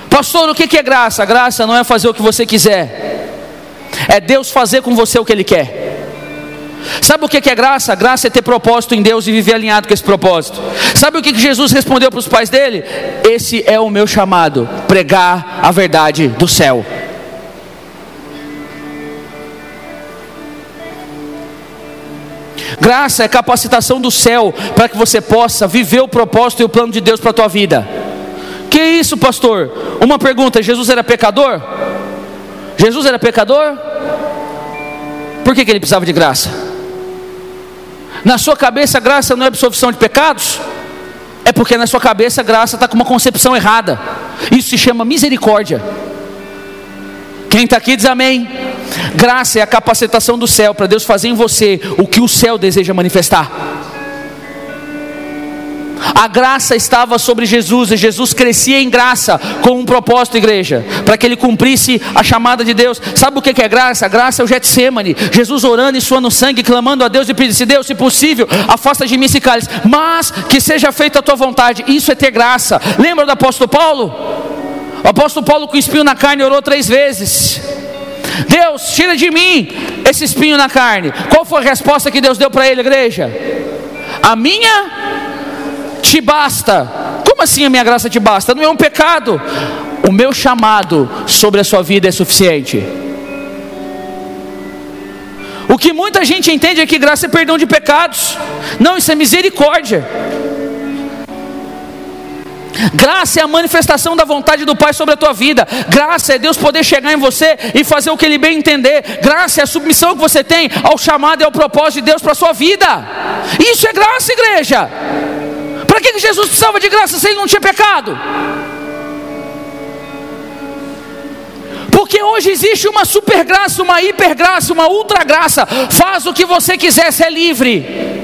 Pastor, o que é graça? Graça não é fazer o que você quiser, é Deus fazer com você o que Ele quer. Sabe o que é graça? Graça é ter propósito em Deus e viver alinhado com esse propósito. Sabe o que Jesus respondeu para os pais dele? Esse é o meu chamado: pregar a verdade do céu. Graça é capacitação do céu para que você possa viver o propósito e o plano de Deus para a tua vida. Que isso, pastor? Uma pergunta: Jesus era pecador? Jesus era pecador? Por que, que ele precisava de graça? Na sua cabeça, graça não é absolvição de pecados? É porque na sua cabeça, graça está com uma concepção errada. Isso se chama misericórdia. Quem está aqui diz amém. Graça é a capacitação do céu para Deus fazer em você o que o céu deseja manifestar. A graça estava sobre Jesus e Jesus crescia em graça com um propósito, igreja, para que ele cumprisse a chamada de Deus. Sabe o que é graça? A graça é o Getsemane. Jesus orando e suando sangue, clamando a Deus e pedindo: Deus, se possível, afasta de mim esse cálice, mas que seja feita a tua vontade. Isso é ter graça. Lembra do apóstolo Paulo? O apóstolo Paulo com espinho na carne orou três vezes. Deus, tira de mim esse espinho na carne. Qual foi a resposta que Deus deu para ele, igreja? A minha te basta. Como assim a minha graça te basta? Não é um pecado. O meu chamado sobre a sua vida é suficiente. O que muita gente entende é que graça é perdão de pecados. Não, isso é misericórdia. Graça é a manifestação da vontade do Pai sobre a tua vida. Graça é Deus poder chegar em você e fazer o que Ele bem entender. Graça é a submissão que você tem ao chamado e ao propósito de Deus para a sua vida. Isso é graça, igreja. Para que Jesus precisava de graça se ele não tinha pecado? Porque hoje existe uma super graça, uma hiper graça, uma ultra graça. Faz o que você quiser, você é livre.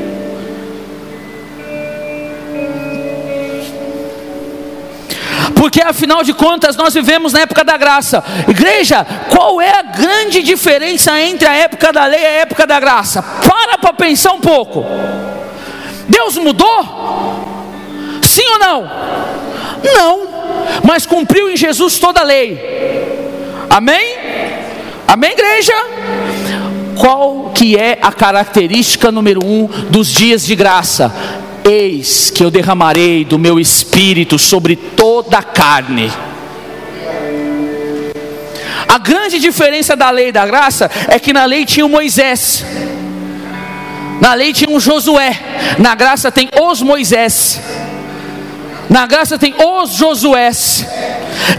Porque afinal de contas nós vivemos na época da graça. Igreja, qual é a grande diferença entre a época da lei e a época da graça? Para para pensar um pouco. Deus mudou? Sim ou não? Não, mas cumpriu em Jesus toda a lei. Amém? Amém, igreja? Qual que é a característica número um dos dias de graça? Eis que eu derramarei do meu espírito sobre toda a carne. A grande diferença da lei da graça é que na lei tinha o Moisés, na lei tinha um Josué, na graça tem os Moisés, na graça tem os Josués.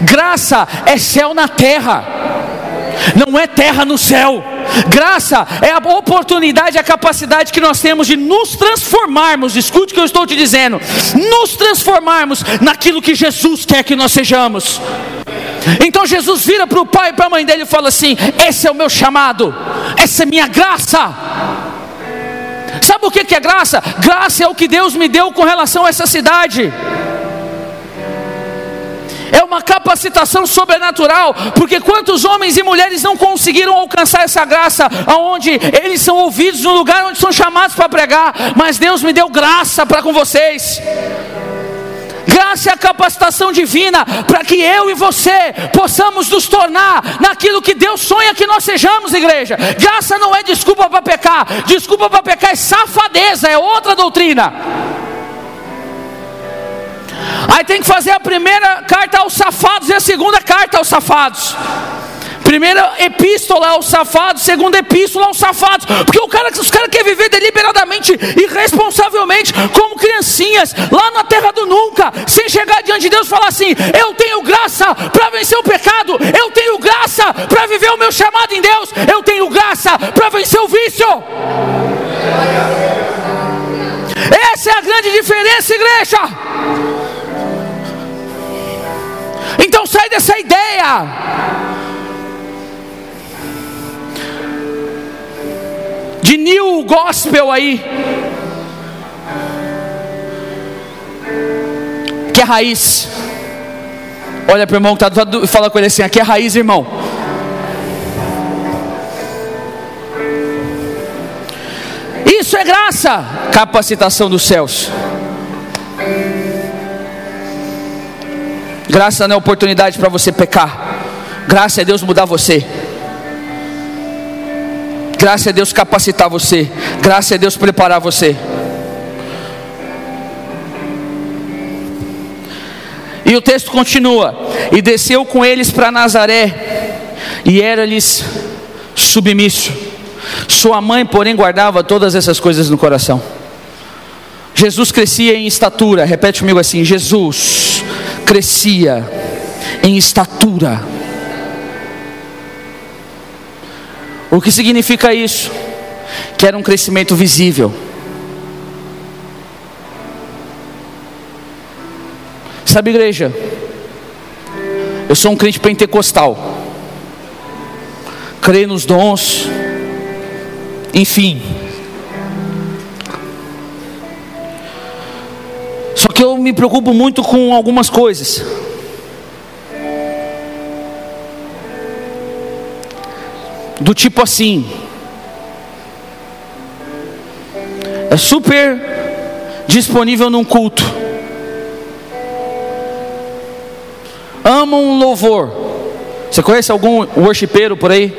Graça é céu na terra. Não é terra no céu. Graça é a oportunidade, a capacidade que nós temos de nos transformarmos. Escute o que eu estou te dizendo: nos transformarmos naquilo que Jesus quer que nós sejamos. Então Jesus vira para o pai e para a mãe dele e fala assim: Esse é o meu chamado, essa é minha graça. Sabe o que é graça? Graça é o que Deus me deu com relação a essa cidade é uma capacitação sobrenatural, porque quantos homens e mulheres não conseguiram alcançar essa graça, aonde eles são ouvidos no lugar onde são chamados para pregar, mas Deus me deu graça para com vocês. Graça é a capacitação divina para que eu e você possamos nos tornar naquilo que Deus sonha que nós sejamos, igreja. Graça não é desculpa para pecar, desculpa para pecar é safadeza, é outra doutrina. Aí tem que fazer a primeira carta aos safados e a segunda carta aos safados. Primeira epístola aos safados, segunda epístola aos safados. Porque o cara, os caras querem viver deliberadamente e responsavelmente, como criancinhas, lá na terra do nunca, sem chegar diante de Deus e falar assim: Eu tenho graça para vencer o pecado, eu tenho graça para viver o meu chamado em Deus, eu tenho graça para vencer o vício. Essa é a grande diferença, igreja. Então sai dessa ideia. De new gospel aí. Que é raiz. Olha para o irmão que está fala com ele assim: aqui é raiz, irmão. Isso é graça, capacitação dos céus. Graça não é oportunidade para você pecar. Graça é Deus mudar você. Graça é Deus capacitar você. Graça é Deus preparar você. E o texto continua: E desceu com eles para Nazaré, e era-lhes submisso. Sua mãe, porém, guardava todas essas coisas no coração. Jesus crescia em estatura, repete comigo assim: Jesus crescia em estatura. O que significa isso? Que era um crescimento visível. Sabe, igreja? Eu sou um crente pentecostal. Creio nos dons. Enfim. Só que eu me preocupo muito com algumas coisas. Do tipo assim. É super disponível num culto. Ama um louvor. Você conhece algum worshipeiro por aí?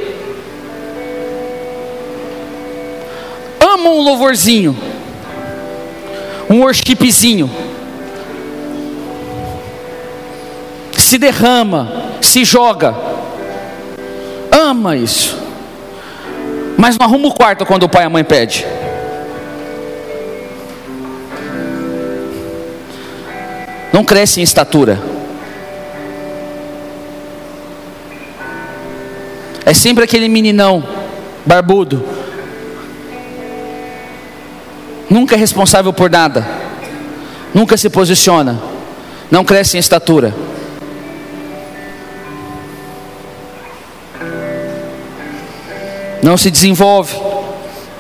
Ama um louvorzinho. Um worshipzinho. Se derrama, se joga. Ama isso. Mas não arruma o quarto quando o pai e a mãe pede. Não cresce em estatura. É sempre aquele meninão barbudo. Nunca é responsável por nada. Nunca se posiciona. Não cresce em estatura. Não se desenvolve.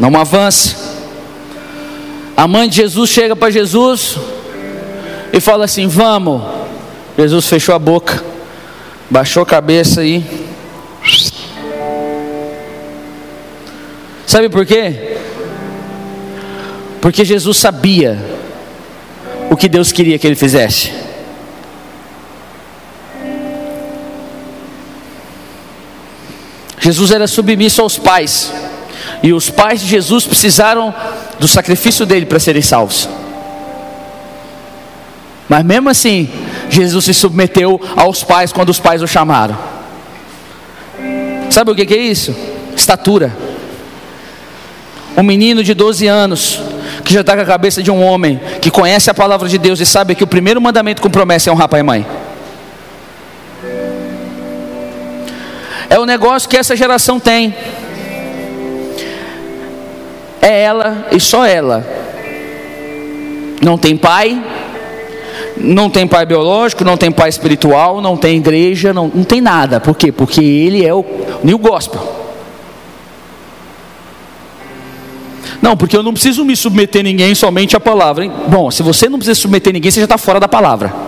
Não avança. A mãe de Jesus chega para Jesus e fala assim: Vamos. Jesus fechou a boca, baixou a cabeça e Sabe por quê? Porque Jesus sabia o que Deus queria que ele fizesse. Jesus era submisso aos pais, e os pais de Jesus precisaram do sacrifício dele para serem salvos. Mas mesmo assim, Jesus se submeteu aos pais quando os pais o chamaram. Sabe o que é isso? Estatura. Um menino de 12 anos, que já está com a cabeça de um homem, que conhece a palavra de Deus e sabe que o primeiro mandamento com promessa é honrar pai e mãe. É o negócio que essa geração tem. É ela e só ela. Não tem pai, não tem pai biológico, não tem pai espiritual, não tem igreja, não, não tem nada. Por quê? Porque ele é o New Gospel. Não, porque eu não preciso me submeter a ninguém, somente à palavra. Hein? Bom, se você não precisa submeter ninguém, você já está fora da palavra.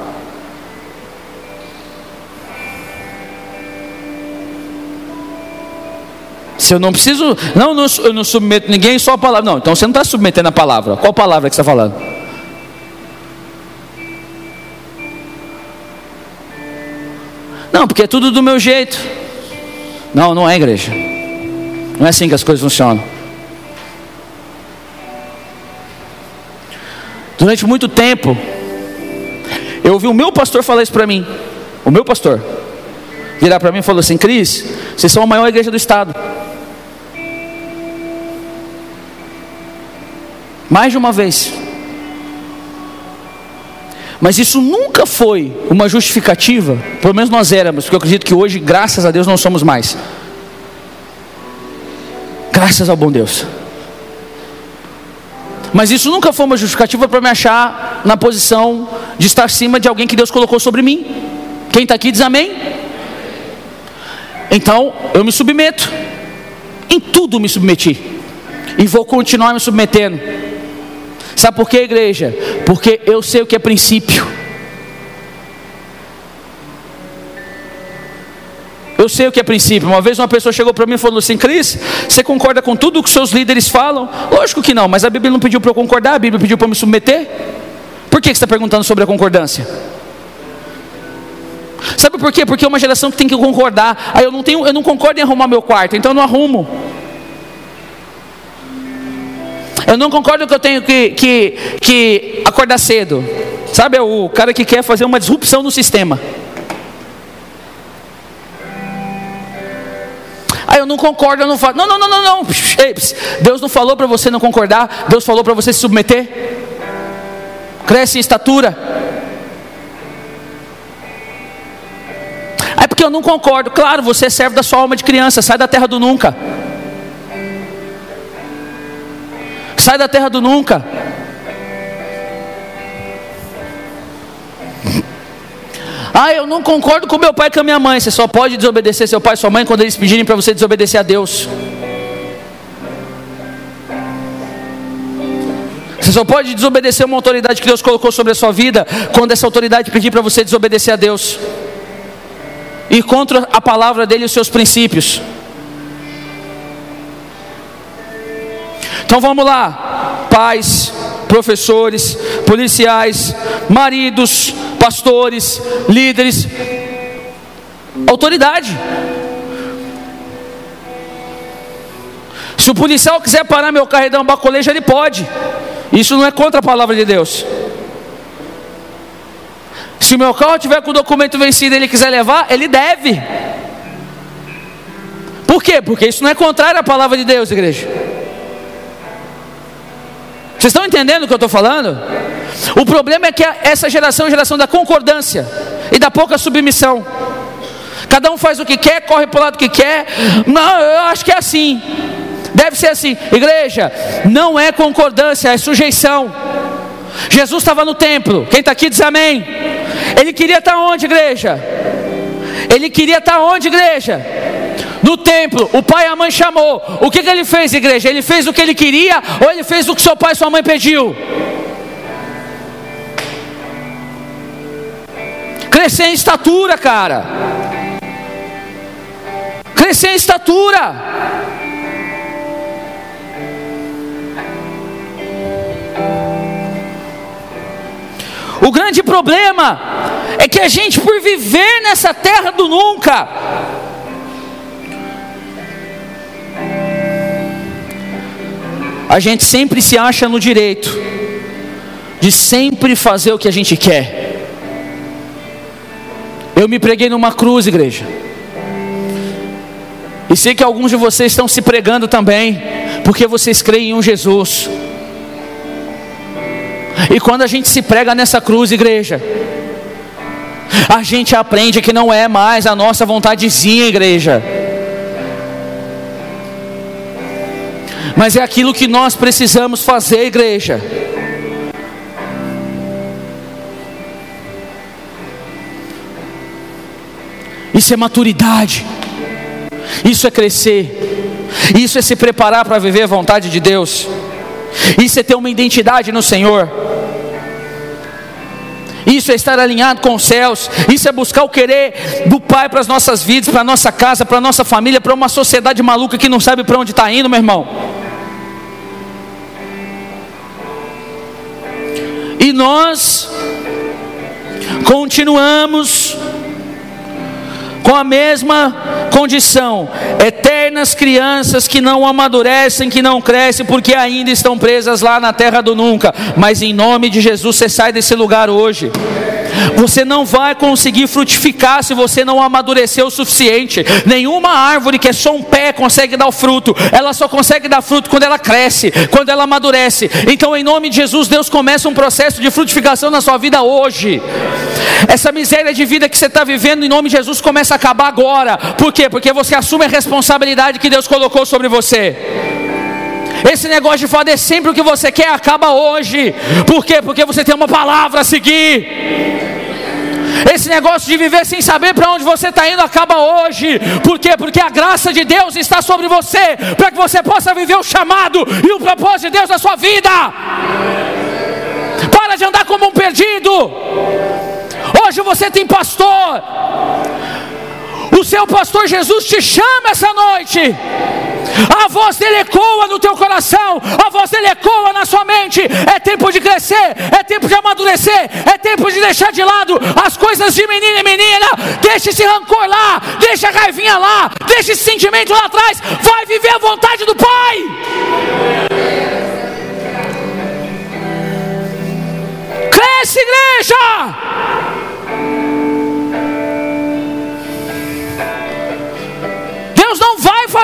Se eu não preciso, não, não eu não submeto ninguém, só a palavra. Não, então você não está submetendo a palavra. Qual palavra que você está falando? Não, porque é tudo do meu jeito. Não, não é igreja. Não é assim que as coisas funcionam. Durante muito tempo, eu ouvi o meu pastor falar isso para mim. O meu pastor virar para mim e falou assim: Cris, vocês são a maior igreja do estado. Mais de uma vez. Mas isso nunca foi uma justificativa, pelo menos nós éramos, porque eu acredito que hoje, graças a Deus, não somos mais. Graças ao bom Deus. Mas isso nunca foi uma justificativa para me achar na posição de estar acima de alguém que Deus colocou sobre mim. Quem está aqui diz amém? Então eu me submeto. Em tudo me submeti. E vou continuar me submetendo. Sabe por quê, igreja? Porque eu sei o que é princípio. Eu sei o que é princípio. Uma vez uma pessoa chegou para mim e falou assim: Cris, você concorda com tudo que seus líderes falam? Lógico que não, mas a Bíblia não pediu para eu concordar, a Bíblia pediu para eu me submeter. Por que você está perguntando sobre a concordância? Sabe por quê? Porque é uma geração que tem que concordar. Aí eu não tenho, eu não concordo em arrumar meu quarto, então eu não arrumo. Eu não concordo que eu tenho que, que, que acordar cedo. Sabe, é o cara que quer fazer uma disrupção no sistema. Ah, eu não concordo, eu não falo. Não, não, não, não, não. Deus não falou para você não concordar, Deus falou para você se submeter. Cresce em estatura. É porque eu não concordo. Claro, você serve da sua alma de criança, sai da terra do nunca. Sai da terra do nunca. Ah, eu não concordo com meu pai e com a minha mãe. Você só pode desobedecer seu pai e sua mãe quando eles pedirem para você desobedecer a Deus. Você só pode desobedecer uma autoridade que Deus colocou sobre a sua vida quando essa autoridade pedir para você desobedecer a Deus. E contra a palavra dele e os seus princípios. Então vamos lá, pais, professores, policiais, maridos, pastores, líderes, autoridade. Se o policial quiser parar meu carro e dar um bacolejo, ele pode. Isso não é contra a palavra de Deus. Se o meu carro tiver com o documento vencido e ele quiser levar, ele deve. Por quê? Porque isso não é contrário à palavra de Deus, igreja. Vocês estão entendendo o que eu estou falando? O problema é que essa geração é a geração da concordância e da pouca submissão. Cada um faz o que quer, corre para o lado que quer. Não, eu acho que é assim. Deve ser assim. Igreja, não é concordância, é sujeição. Jesus estava no templo. Quem está aqui diz amém. Ele queria estar onde, igreja? Ele queria estar onde, igreja? No templo, o pai e a mãe chamou. O que, que ele fez, igreja? Ele fez o que ele queria ou ele fez o que seu pai e sua mãe pediu? Crescer em estatura, cara. Crescer em estatura. O grande problema é que a gente, por viver nessa terra do nunca, a gente sempre se acha no direito de sempre fazer o que a gente quer. Eu me preguei numa cruz, igreja. E sei que alguns de vocês estão se pregando também, porque vocês creem em um Jesus. E quando a gente se prega nessa cruz, igreja, a gente aprende que não é mais a nossa vontadezinha, igreja Mas é aquilo que nós precisamos fazer, igreja. Isso é maturidade. Isso é crescer. Isso é se preparar para viver a vontade de Deus. Isso é ter uma identidade no Senhor. Isso é estar alinhado com os céus. Isso é buscar o querer do Pai para as nossas vidas, para a nossa casa, para a nossa família, para uma sociedade maluca que não sabe para onde está indo, meu irmão. E nós continuamos com a mesma condição, eternas crianças que não amadurecem, que não crescem, porque ainda estão presas lá na terra do nunca. Mas em nome de Jesus, você sai desse lugar hoje. Você não vai conseguir frutificar se você não amadurecer o suficiente. Nenhuma árvore que é só um pé consegue dar o fruto. Ela só consegue dar fruto quando ela cresce, quando ela amadurece. Então, em nome de Jesus, Deus começa um processo de frutificação na sua vida hoje. Essa miséria de vida que você está vivendo, em nome de Jesus, começa a acabar agora. Por quê? Porque você assume a responsabilidade que Deus colocou sobre você. Esse negócio de fazer sempre o que você quer acaba hoje. Por quê? Porque você tem uma palavra a seguir. Esse negócio de viver sem saber para onde você está indo acaba hoje. Por quê? Porque a graça de Deus está sobre você, para que você possa viver o chamado e o propósito de Deus na sua vida. Para de andar como um perdido. Hoje você tem pastor. O seu pastor Jesus te chama essa noite. A voz dele ecoa no teu coração, a voz dele ecoa na sua mente. É tempo de crescer, é tempo de amadurecer, é tempo de deixar de lado as coisas de menino e menina. Deixa esse rancor lá, deixa a raivinha lá, deixa esse sentimento lá atrás. Vai viver a vontade do Pai. Cresce, igreja!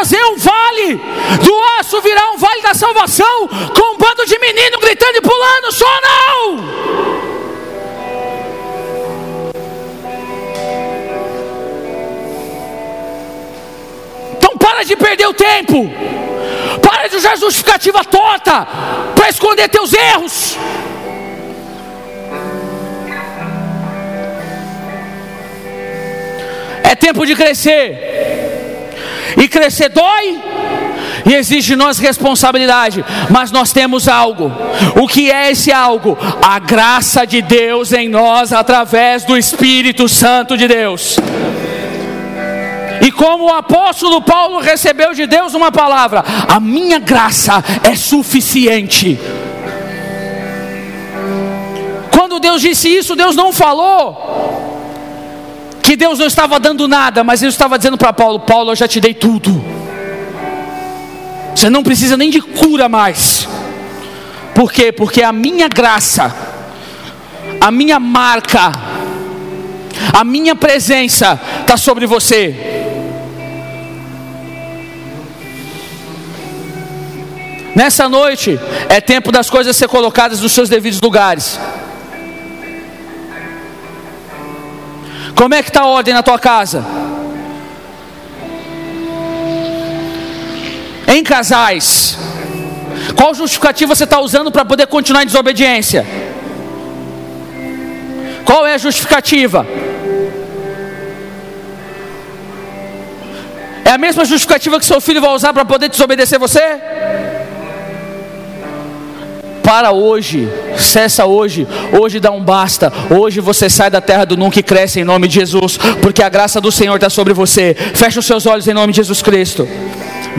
Fazer um vale do aço virar um vale da salvação com um bando de menino gritando e pulando, só não! Então para de perder o tempo, para de usar justificativa torta para esconder teus erros. É tempo de crescer. E crescer dói e exige de nós responsabilidade, mas nós temos algo. O que é esse algo? A graça de Deus em nós através do Espírito Santo de Deus. E como o apóstolo Paulo recebeu de Deus uma palavra: a minha graça é suficiente. Quando Deus disse isso, Deus não falou que Deus não estava dando nada, mas Ele estava dizendo para Paulo: Paulo, eu já te dei tudo. Você não precisa nem de cura mais. Por quê? Porque a minha graça, a minha marca, a minha presença está sobre você. Nessa noite é tempo das coisas ser colocadas nos seus devidos lugares. Como é que está a ordem na tua casa? Em casais, qual justificativa você está usando para poder continuar em desobediência? Qual é a justificativa? É a mesma justificativa que seu filho vai usar para poder desobedecer você? Para hoje, cessa hoje, hoje dá um basta, hoje você sai da terra do nunca e cresce em nome de Jesus, porque a graça do Senhor está sobre você. Feche os seus olhos em nome de Jesus Cristo.